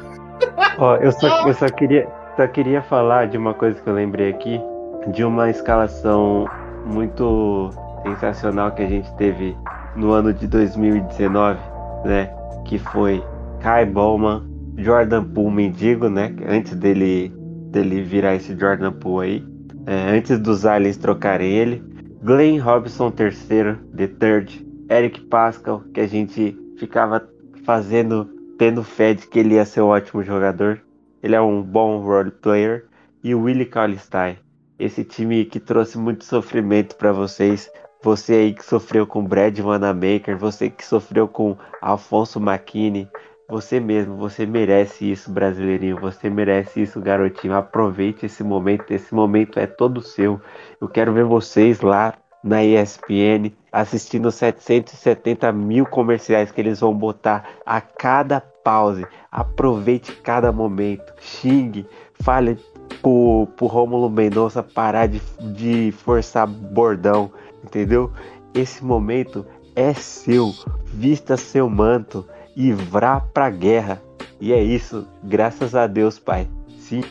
Ó, eu só, eu só queria, só queria falar de uma coisa que eu lembrei aqui, de uma escalação muito sensacional que a gente teve no ano de 2019, né? Que foi Kai Bowman, Jordan Poole mendigo, né? Antes dele, dele virar esse Jordan Poole aí. É, antes dos aliens trocarem ele. Glenn Robson terceiro, The Third. Eric Pascal, que a gente ficava fazendo tendo fé de que ele ia ser um ótimo jogador. Ele é um bom role player. E o Willie Cauley-Stein, esse time que trouxe muito sofrimento para vocês. Você aí que sofreu com Brad Wanamaker, você que sofreu com Alfonso McKinney, você mesmo, você merece isso, brasileirinho. Você merece isso, garotinho. Aproveite esse momento. Esse momento é todo seu. Eu quero ver vocês lá na ESPN assistindo 770 mil comerciais que eles vão botar a cada pause. Aproveite cada momento. Xingue, fale pro, pro Rômulo Mendonça parar de, de forçar bordão, entendeu? Esse momento é seu. Vista seu manto e vrá pra guerra. E é isso, graças a Deus, pai. Sim.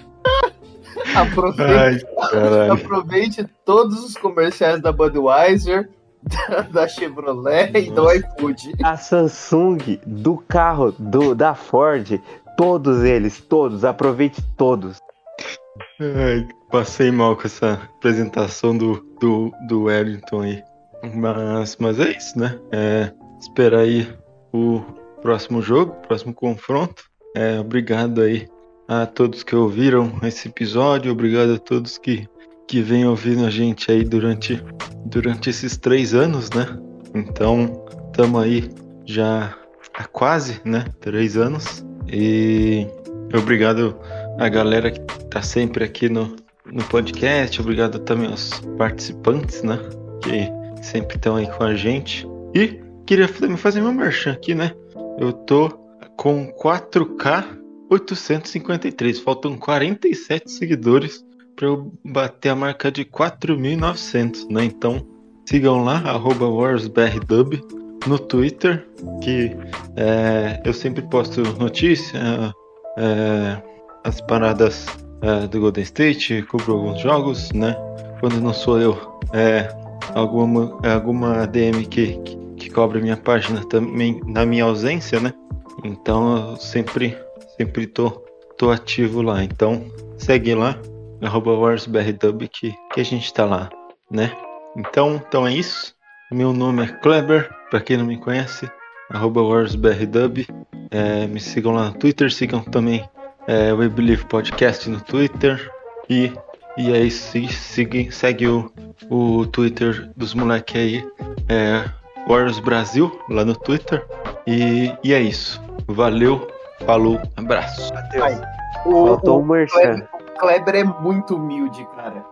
Aproveite, Ai, aproveite todos os comerciais da Budweiser da, Chevrolet e do iFood. A Samsung, do carro, do, da Ford, todos eles, todos, aproveite todos. Ai, passei mal com essa apresentação do, do, do Wellington aí. Mas, mas é isso, né? É, esperar aí o próximo jogo, próximo confronto. É, obrigado aí a todos que ouviram esse episódio, obrigado a todos que que vem ouvindo a gente aí durante, durante esses três anos, né? Então, estamos aí já há quase, né? Três anos. E obrigado a galera que tá sempre aqui no, no podcast. Obrigado também aos participantes, né? Que sempre estão aí com a gente. E queria fazer meu merchan aqui, né? Eu tô com 4K 853. Faltam 47 seguidores para eu bater a marca de 4.900, né? Então sigam lá, WarsBRDub no Twitter, que é, eu sempre posto notícia, é, as paradas é, do Golden State, cubro alguns jogos, né? Quando não sou eu, é alguma, é alguma DM que, que, que cobre minha página também na minha ausência, né? Então eu sempre, sempre tô, tô ativo lá. Então segue lá, arroba WarsBRDub, que, que a gente tá lá, né? Então, então é isso. Meu nome é Kleber, para quem não me conhece, arroba WarsBRDub. É, me sigam lá no Twitter, sigam também é, We Believe Podcast no Twitter. E, e é isso, segue, segue o o Twitter dos moleques aí é Warriors Brasil, lá no Twitter. E, e é isso. Valeu, falou, abraço. Ai, o, Faltou o um merchan. Kleber, o Kleber é muito humilde, cara.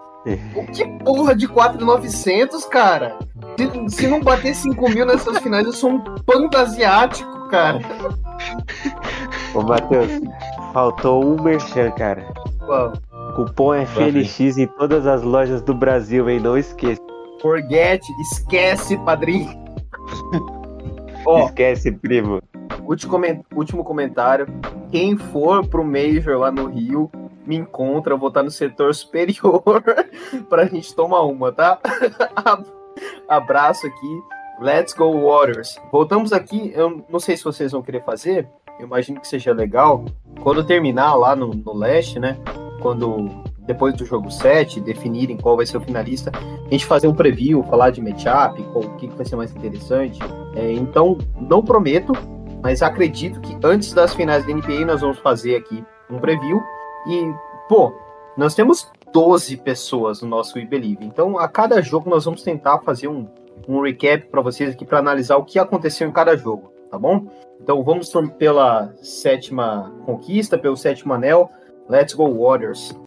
O que porra de 4,900, cara? Se, se não bater 5 mil nessas finais, eu sou um panda asiático, cara. Ô, Matheus, faltou um merchan, cara. Uau. Cupom FNX em todas as lojas do Brasil, hein? Não esqueça. Forget, esquece, padrinho. Ó, Esquece, primo. Último, comen- último comentário. Quem for pro Major lá no Rio, me encontra. Eu vou estar no setor superior pra gente tomar uma, tá? Abraço aqui. Let's go, Warriors. Voltamos aqui. Eu não sei se vocês vão querer fazer. Eu imagino que seja legal. Quando terminar lá no, no leste, né? Quando depois do jogo 7, definirem qual vai ser o finalista, a gente fazer um preview, falar de matchup, o que que vai ser mais interessante. É, então, não prometo, mas acredito que antes das finais da NBA nós vamos fazer aqui um preview. E, pô, nós temos 12 pessoas no nosso We Believe. Então, a cada jogo nós vamos tentar fazer um, um recap para vocês aqui para analisar o que aconteceu em cada jogo, tá bom? Então, vamos pela sétima conquista, pelo sétimo anel. Let's go Warriors.